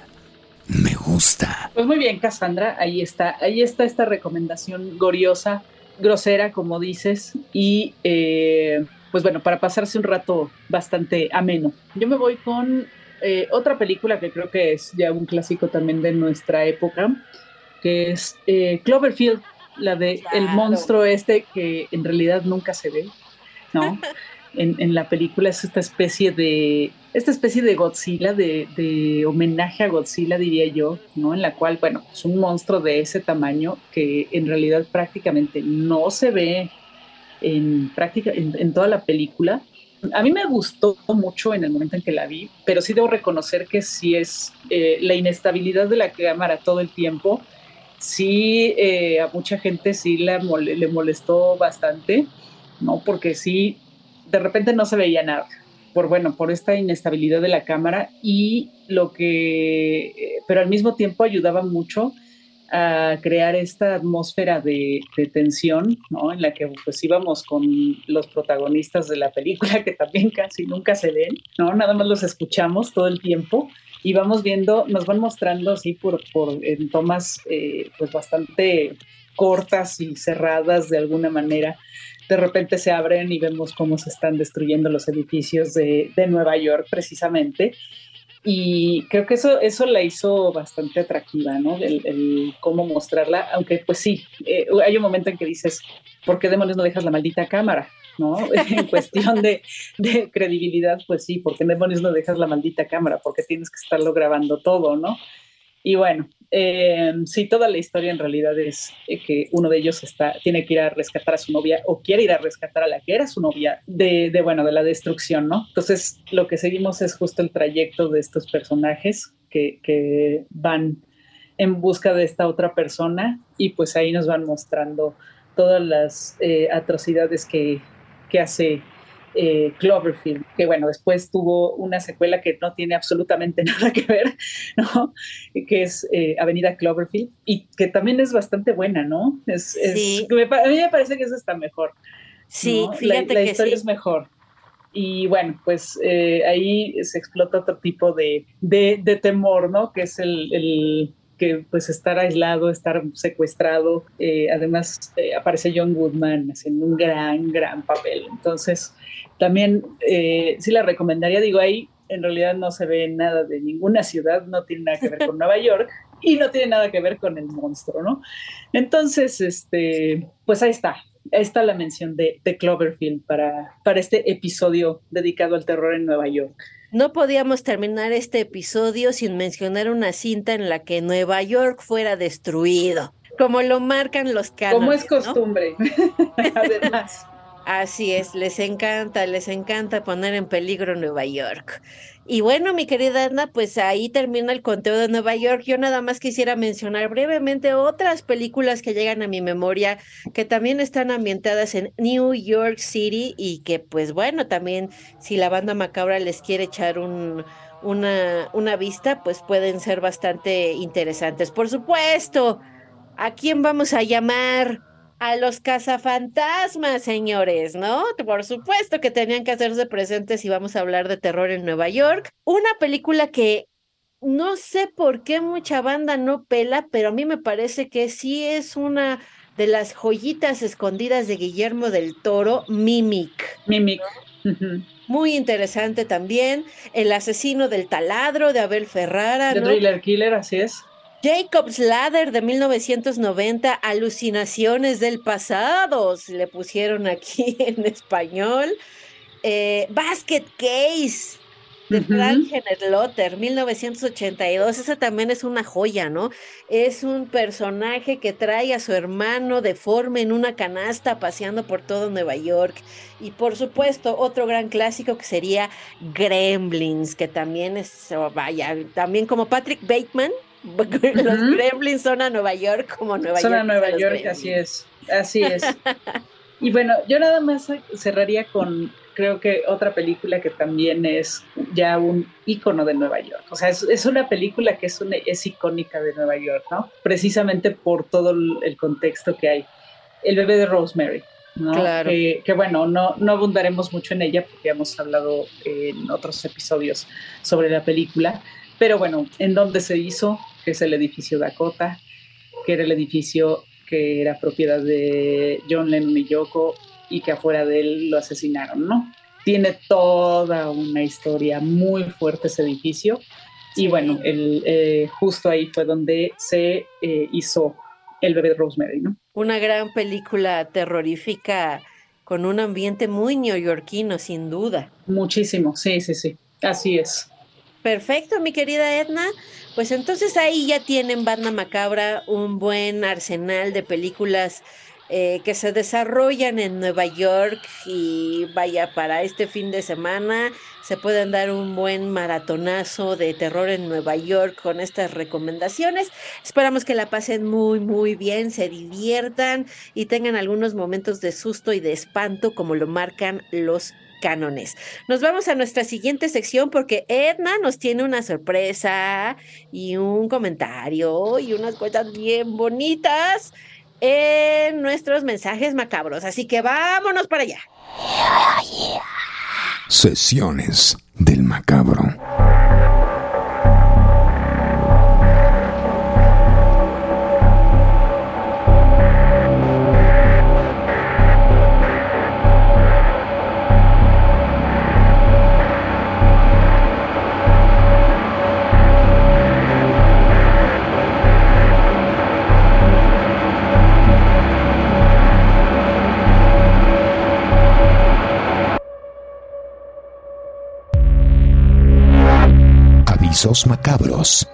me gusta. Pues muy bien, Cassandra, ahí está, ahí está esta recomendación gloriosa grosera, como dices, y eh, pues bueno, para pasarse un rato bastante ameno. Yo me voy con eh, otra película que creo que es ya un clásico también de nuestra época, que es eh, Cloverfield, la de el monstruo este que en realidad nunca se ve, ¿no? en, la película es esta especie de esta especie de Godzilla, de, homenaje a Godzilla, diría yo, ¿no? En la cual, bueno, es un monstruo de ese tamaño que en realidad prácticamente no se ve en, práctica, en, toda la película. A mí me gustó mucho en el momento en que la vi, pero sí debo reconocer que sí es eh, la inestabilidad de la cámara todo el tiempo. Sí, eh, a mucha gente sí le molestó bastante, ¿no? Porque sí de repente no se veía nada, por bueno, por esta inestabilidad de la cámara y lo que, eh, pero al mismo tiempo ayudaba mucho a crear esta atmósfera de, tensión, ¿no? En la que pues íbamos con los protagonistas de la película que también casi nunca se ven, ¿no? Nada más los escuchamos todo el tiempo y vamos viendo, nos van mostrando así por, por en tomas eh, pues bastante cortas y cerradas de alguna manera de repente se abren y vemos cómo se están destruyendo los edificios de, Nueva York precisamente. Y creo que eso, eso la hizo bastante atractiva, ¿no? El, cómo mostrarla, aunque pues sí, eh, hay un momento en que dices, ¿por qué demonios no dejas la maldita cámara? ¿no? en cuestión de, de, credibilidad, pues sí, ¿por qué demonios no dejas la maldita cámara? Porque tienes que estarlo grabando todo, ¿no? Y bueno, eh, sí, toda la historia en realidad es eh, que uno de ellos está, tiene que ir a rescatar a su novia o quiere ir a rescatar a la que era su novia de, bueno, de la destrucción, ¿no? Entonces, lo que seguimos es justo el trayecto de estos personajes que, que van en busca de esta otra persona y pues ahí nos van mostrando todas las eh, atrocidades que, que hace eh, Cloverfield, que bueno, después tuvo una secuela que no tiene absolutamente nada que ver, ¿no? Que es eh, Avenida Cloverfield y que también es bastante buena, ¿no? Es, sí. a mí me parece que es está mejor. Sí, fíjate la, la historia es mejor. Y bueno, pues eh, ahí se explota otro tipo de, de, temor, ¿no? Que es el, que pues estar aislado, estar secuestrado. además aparece John Goodman haciendo un gran, gran papel. Entonces, también eh, sí la recomendaría, digo, ahí en realidad no se ve nada de ninguna ciudad, no tiene nada que ver con Nueva York y no tiene nada que ver con el monstruo, ¿no? Entonces, este, pues ahí está. está la mención de, de Cloverfield para, para este episodio dedicado al terror en Nueva York. No podíamos terminar este episodio sin mencionar una cinta en la que Nueva York fuera destruido, como lo marcan los cánones. Como es costumbre, además. Así es, les encanta, les encanta poner en peligro Nueva York. Y bueno, mi querida Edna, pues ahí termina el conteo de Nueva York. Yo nada más quisiera mencionar brevemente otras películas que llegan a mi memoria que también están ambientadas en New York City y que pues bueno, también si la banda macabra les quiere echar un, una, una vista, pues pueden ser bastante interesantes. Por supuesto, ¿a quién vamos a llamar? A los cazafantasmas, señores, ¿no? Por supuesto que tenían que hacerse presentes y vamos a hablar de terror en Nueva York. Una película que no sé por qué mucha banda no pela, pero a mí me parece que sí es una de las joyitas escondidas de Guillermo del Toro, Mimic. Mimic. Muy interesante también. El asesino del taladro de Abel Ferrara. The Thriller Killer, así es. Jacob's Ladder de 1990, Alucinaciones del pasado, si le pusieron aquí en español. Eh, Basket Case de Frank Lotter, 1982. Esa también es una joya, ¿no? Es un personaje que trae a su hermano deforme en una canasta paseando por todo Nueva York. Y por supuesto, otro gran clásico que sería Gremlins, que también es, oh, vaya, también como Patrick Bateman, los Gremlins son a Nueva York como Nueva York. Son a Nueva York, así es, así es. y bueno, yo nada más cerraría con, creo que otra película que también es ya un ícono de Nueva York. O sea, es, una película que es, es icónica de Nueva York, ¿no? Precisamente por todo el contexto que hay. El bebé de Rosemary. ¿no? Claro. Que, que, bueno, no, no abundaremos mucho en ella porque hemos hablado en otros episodios sobre la película, pero bueno, en dónde se hizo, que es el edificio Dakota, que era el edificio que era propiedad de John Lennon y Yoko y que afuera de él lo asesinaron, ¿no? Tiene toda una historia muy fuerte ese edificio y bueno, el, eh, justo ahí fue donde se eh, hizo El bebé de Rosemary, ¿no? Una gran película terrorífica con un ambiente muy neoyorquino, sin duda. Muchísimo, sí, sí, sí, así es. Perfecto, mi querida Edna. Pues entonces ahí ya tienen Banda Macabra un buen arsenal de películas eh, que se desarrollan en Nueva York y vaya para este fin de semana se pueden dar un buen maratonazo de terror en Nueva York con estas recomendaciones. Esperamos que la pasen muy muy bien, se diviertan y tengan algunos momentos de susto y de espanto como lo marcan los cánones. Nos vamos a nuestra siguiente sección porque Edna nos tiene una sorpresa y un comentario y unas cosas bien bonitas en nuestros mensajes macabros. Así que vámonos para allá. Sesiones del macabro. Avisos macabros.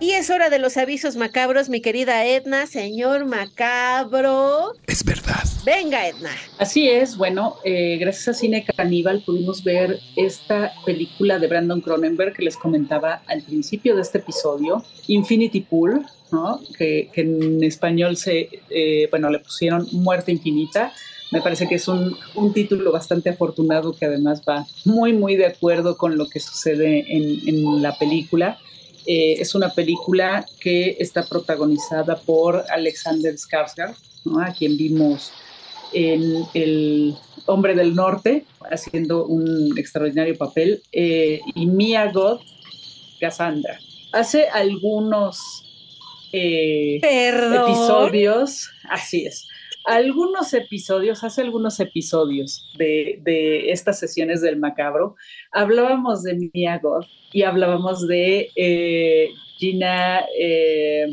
Y es hora de los avisos macabros, mi querida Edna, señor macabro. Es verdad. Venga, Edna. Así es, bueno, eh, gracias a Cine Caníbal pudimos ver esta película de Brandon Cronenberg que les comentaba al principio de este episodio, Infinity Pool, ¿no? que, en español se, eh, bueno, le pusieron Muerte Infinita me parece que es un, título bastante afortunado que además va muy, muy de acuerdo con lo que sucede en, la película. Eh, es una película que está protagonizada por Alexander Skarsgård, a quien vimos en El Hombre del Norte, haciendo un extraordinario papel, eh, y Mia Goth Cassandra. Hace algunos eh, episodios, así es, algunos episodios, hace algunos episodios de, estas sesiones del macabro, hablábamos de Mia Goth y hablábamos de eh, Gina, eh,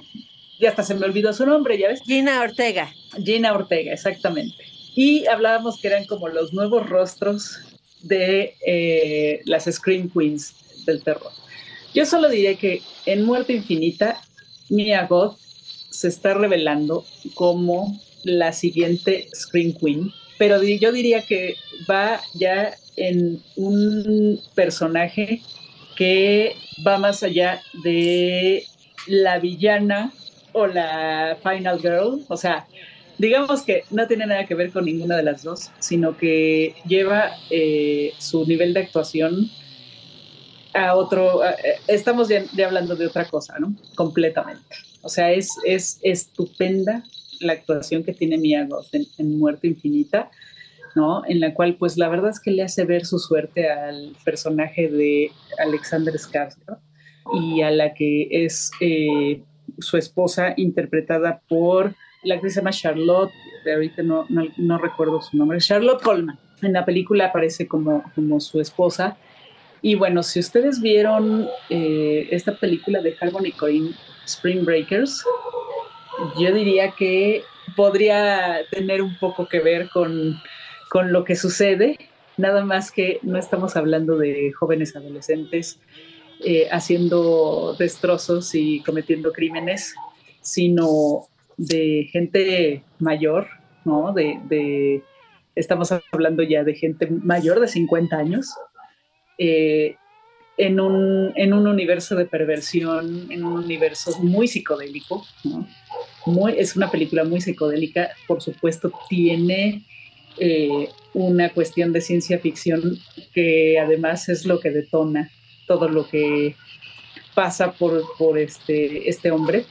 ya hasta se me olvidó su nombre, ¿ya ves? Gina Ortega. Gina Ortega, exactamente. y hablábamos que eran como los nuevos rostros de eh, las Scream Queens del terror. Yo solo diré que en Muerte Infinita, Mia Goth se está revelando como la siguiente Scream Queen, pero yo diría que va ya en un personaje que va más allá de la villana o la final girl, o sea, digamos que no tiene nada que ver con ninguna de las dos, sino que lleva eh, su nivel de actuación a otro, eh, estamos ya, hablando de otra cosa, ¿no? Completamente. O sea, es, es estupenda la actuación que tiene Mia Goth en, Muerte Infinita, ¿no? En la cual, pues la verdad es que le hace ver su suerte al personaje de Alexander Skarsgård y a la que es eh, su esposa interpretada por la actriz se llama Charlotte, de ahorita no, no, recuerdo su nombre, Charlotte Coleman. En la película aparece como, como su esposa. Y bueno, si ustedes vieron eh, esta película de Harmony Corinne, Spring Breakers, yo diría que podría tener un poco que ver con, con lo que sucede, nada más que no estamos hablando de jóvenes adolescentes eh, haciendo destrozos y cometiendo crímenes, sino de gente mayor, ¿no? De, estamos hablando ya de gente mayor de 50 años, eh, en, un, en, un, universo de perversión, en un universo muy psicodélico, ¿no? Muy, es una película muy psicodélica, por supuesto, tiene eh, una cuestión de ciencia ficción que además es lo que detona todo lo que pasa por, por este, este hombre,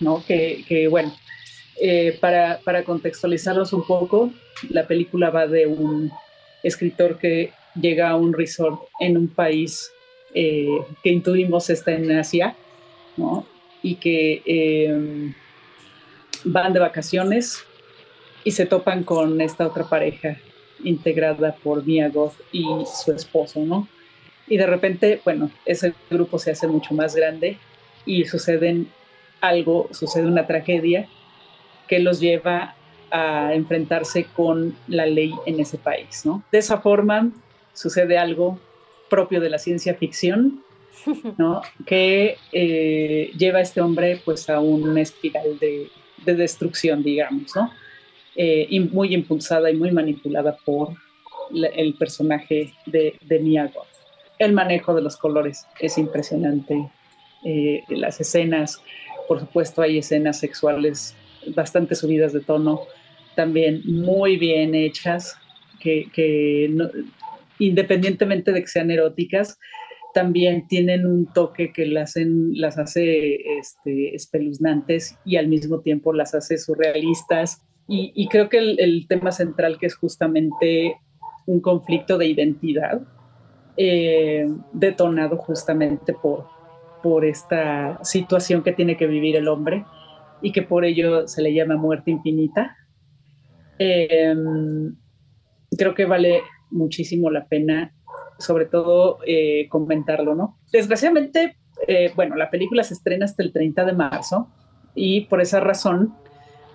¿no? Que, que bueno, eh, para, para contextualizarlos un poco, la película va de un escritor que llega a un resort en un país eh, que intuimos está en Asia, ¿no? Y que eh, van de vacaciones y se topan con esta otra pareja integrada por Mia Goth y su esposo, ¿no? Y de repente, bueno, ese grupo se hace mucho más grande y suceden algo, sucede una tragedia que los lleva a enfrentarse con la ley en ese país, ¿no? De esa forma sucede algo propio de la ciencia ficción, ¿no? Que eh, lleva a este hombre pues a una espiral de, destrucción, digamos, ¿no? Eh, y muy impulsada y muy manipulada por el personaje de, de. El manejo de los colores es impresionante. Eh, las escenas, por supuesto, hay escenas sexuales bastante subidas de tono, también muy bien hechas, que, independientemente de que sean eróticas, también tienen un toque que las, las hace este, espeluznantes y al mismo tiempo las hace surrealistas. Y, creo que el, tema central, que es justamente un conflicto de identidad, eh, detonado justamente por, por esta situación que tiene que vivir el hombre y que por ello se le llama muerte infinita. Em, creo que vale muchísimo la pena, sobre todo eh, comentarlo, ¿no? Desgraciadamente, eh, bueno, la película se estrena hasta el 30 de marzo y por esa razón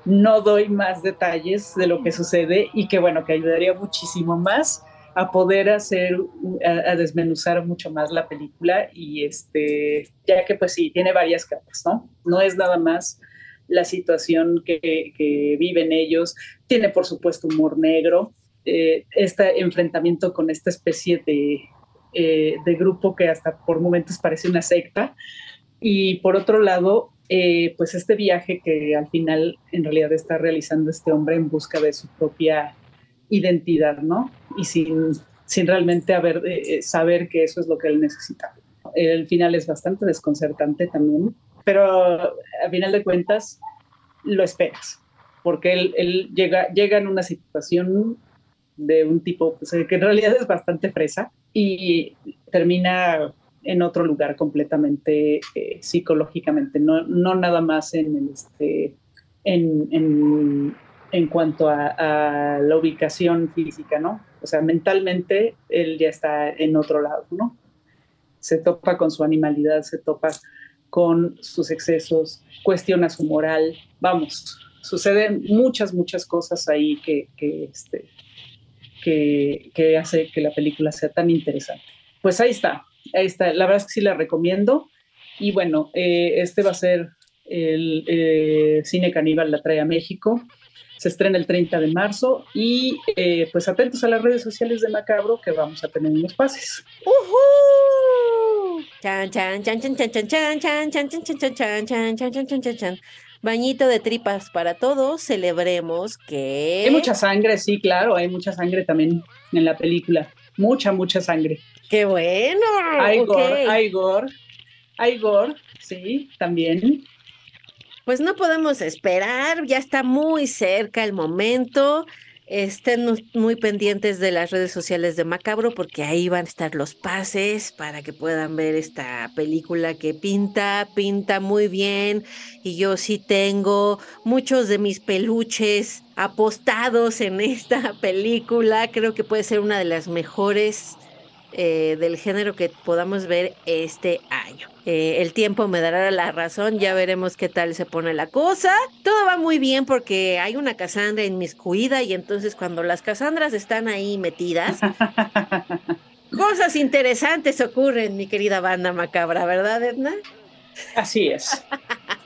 no doy más detalles de lo que sucede y que, bueno, que ayudaría muchísimo más a poder hacer, a, desmenuzar mucho más la película y este, ya que pues sí, tiene varias capas, ¿no? No es nada más la situación que, viven ellos. Tiene, por supuesto, humor negro, eh, este enfrentamiento con esta especie de, eh, de, grupo que hasta por momentos parece una secta. Y por otro lado, eh, pues este viaje que al final en realidad está realizando este hombre en busca de su propia identidad, ¿no? Y sin, sin realmente haber, saber que eso es lo que él necesita. El final es bastante desconcertante también, pero a final de cuentas lo esperas, porque él, llega, llega en una situación de un tipo que en realidad es bastante fresa y termina en otro lugar completamente eh, psicológicamente, no, no, nada más en, este, en, en, cuanto a, a, la ubicación física, ¿no? O sea, mentalmente él ya está en otro lado, ¿no? Se topa con su animalidad, se topa con sus excesos, cuestiona su moral, vamos, suceden muchas, muchas cosas ahí que, que, este, que, hace que la película sea tan interesante. Pues ahí está, ahí está. La verdad es que sí la recomiendo. Y bueno, eh, este va a ser el eh, Cine Caníbal la trae a México. Se estrena el 30 de marzo y pues atentos a las redes sociales de Macabro que vamos a tener unos pases. Chan, chan. Bañito de tripas para todos, celebremos que... Hay mucha sangre, sí, claro, hay mucha sangre también en la película. Mucha, mucha sangre. ¡Qué bueno! Hay gore, hay gore, hay gore, sí, también. Pues no podemos esperar, ya está muy cerca el momento. Estén muy pendientes de las redes sociales de Macabro porque ahí van a estar los pases para que puedan ver esta película que pinta, pinta muy bien y yo sí tengo muchos de mis peluches apostados en esta película. Creo que puede ser una de las mejores eh, del género que podamos ver este año. Eh, el tiempo me dará la razón, ya veremos qué tal se pone la cosa. Todo va muy bien porque hay una Cassandra inmiscuida y entonces cuando las Cassandras están ahí metidas, cosas interesantes ocurren, mi querida banda macabra, ¿verdad, Edna? Así es.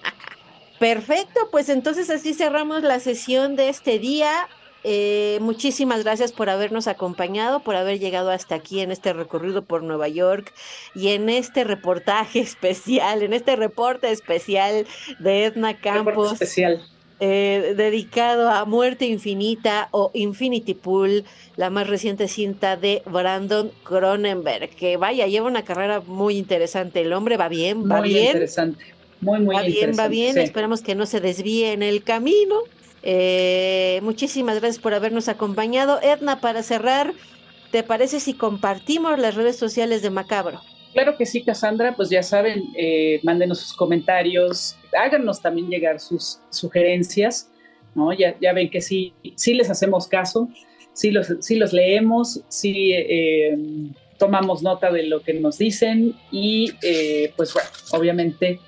Perfecto, pues entonces así cerramos la sesión de este día. Eh, muchísimas gracias por habernos acompañado, por haber llegado hasta aquí en este recorrido por Nueva York y en este reportaje especial, en este reporte especial de Edna Campos. especial. Eh, dedicado a Muerte Infinita o Infinity Pool, la más reciente cinta de Brandon Cronenberg, que vaya, lleva una carrera muy interesante. El hombre va bien, va muy bien. interesante. Muy, muy va bien, va bien. Esperamos que no se desvíe en el camino. Eh, muchísimas gracias por habernos acompañado. Edna, para cerrar, ¿te parece si compartimos las redes sociales de Macabro? Claro que sí, Cassandra, pues ya saben, eh, mándenos sus comentarios, háganos también llegar sus sugerencias, ¿no? Ya, ya ven que sí, sí les hacemos caso, sí los, sí los leemos, sí eh, tomamos nota de lo que nos dicen y pues bueno, obviamente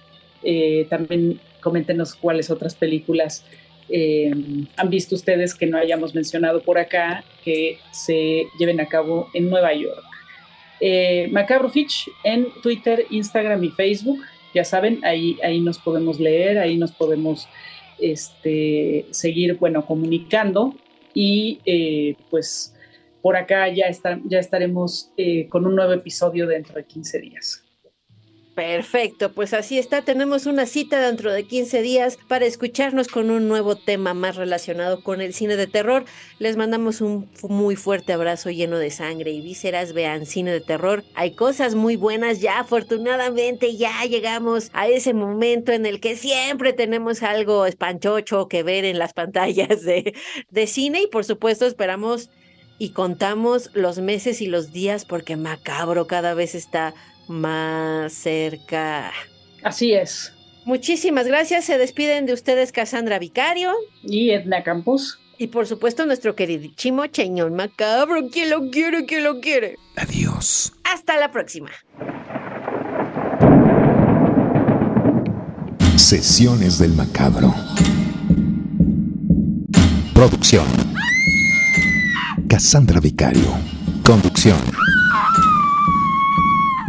también coméntenos cuáles otras películas eh, han visto ustedes que no hayamos mencionado por acá que se lleven a cabo en Nueva York. Eh, Macabro Fitch en Twitter, Instagram y Facebook. Ya saben, ahí, ahí nos podemos leer, ahí nos podemos este, seguir, bueno, comunicando. Y eh, pues por acá ya, está, ya estaremos con un nuevo episodio dentro de 15 días. Perfecto, pues así está. Tenemos una cita dentro de 15 días para escucharnos con un nuevo tema más relacionado con el cine de terror. Les mandamos un muy fuerte abrazo lleno de sangre y vísceras. Vean cine de terror. Hay cosas muy buenas ya. Afortunadamente ya llegamos a ese momento en el que siempre tenemos algo espanchocho que ver en las pantallas de, de cine y por supuesto esperamos y contamos los meses y los días porque macabro cada vez está más cerca. Así es. Muchísimas gracias. Se despiden de ustedes Cassandra Vicario. Y Edna Campos. Y por supuesto nuestro queridísimo Cheñón Macabro. ¿Quién lo quiere? ¿Quién lo quiere? Adiós. Hasta la próxima. Sesiones del Macabro. Producción. Cassandra Vicario. Conducción.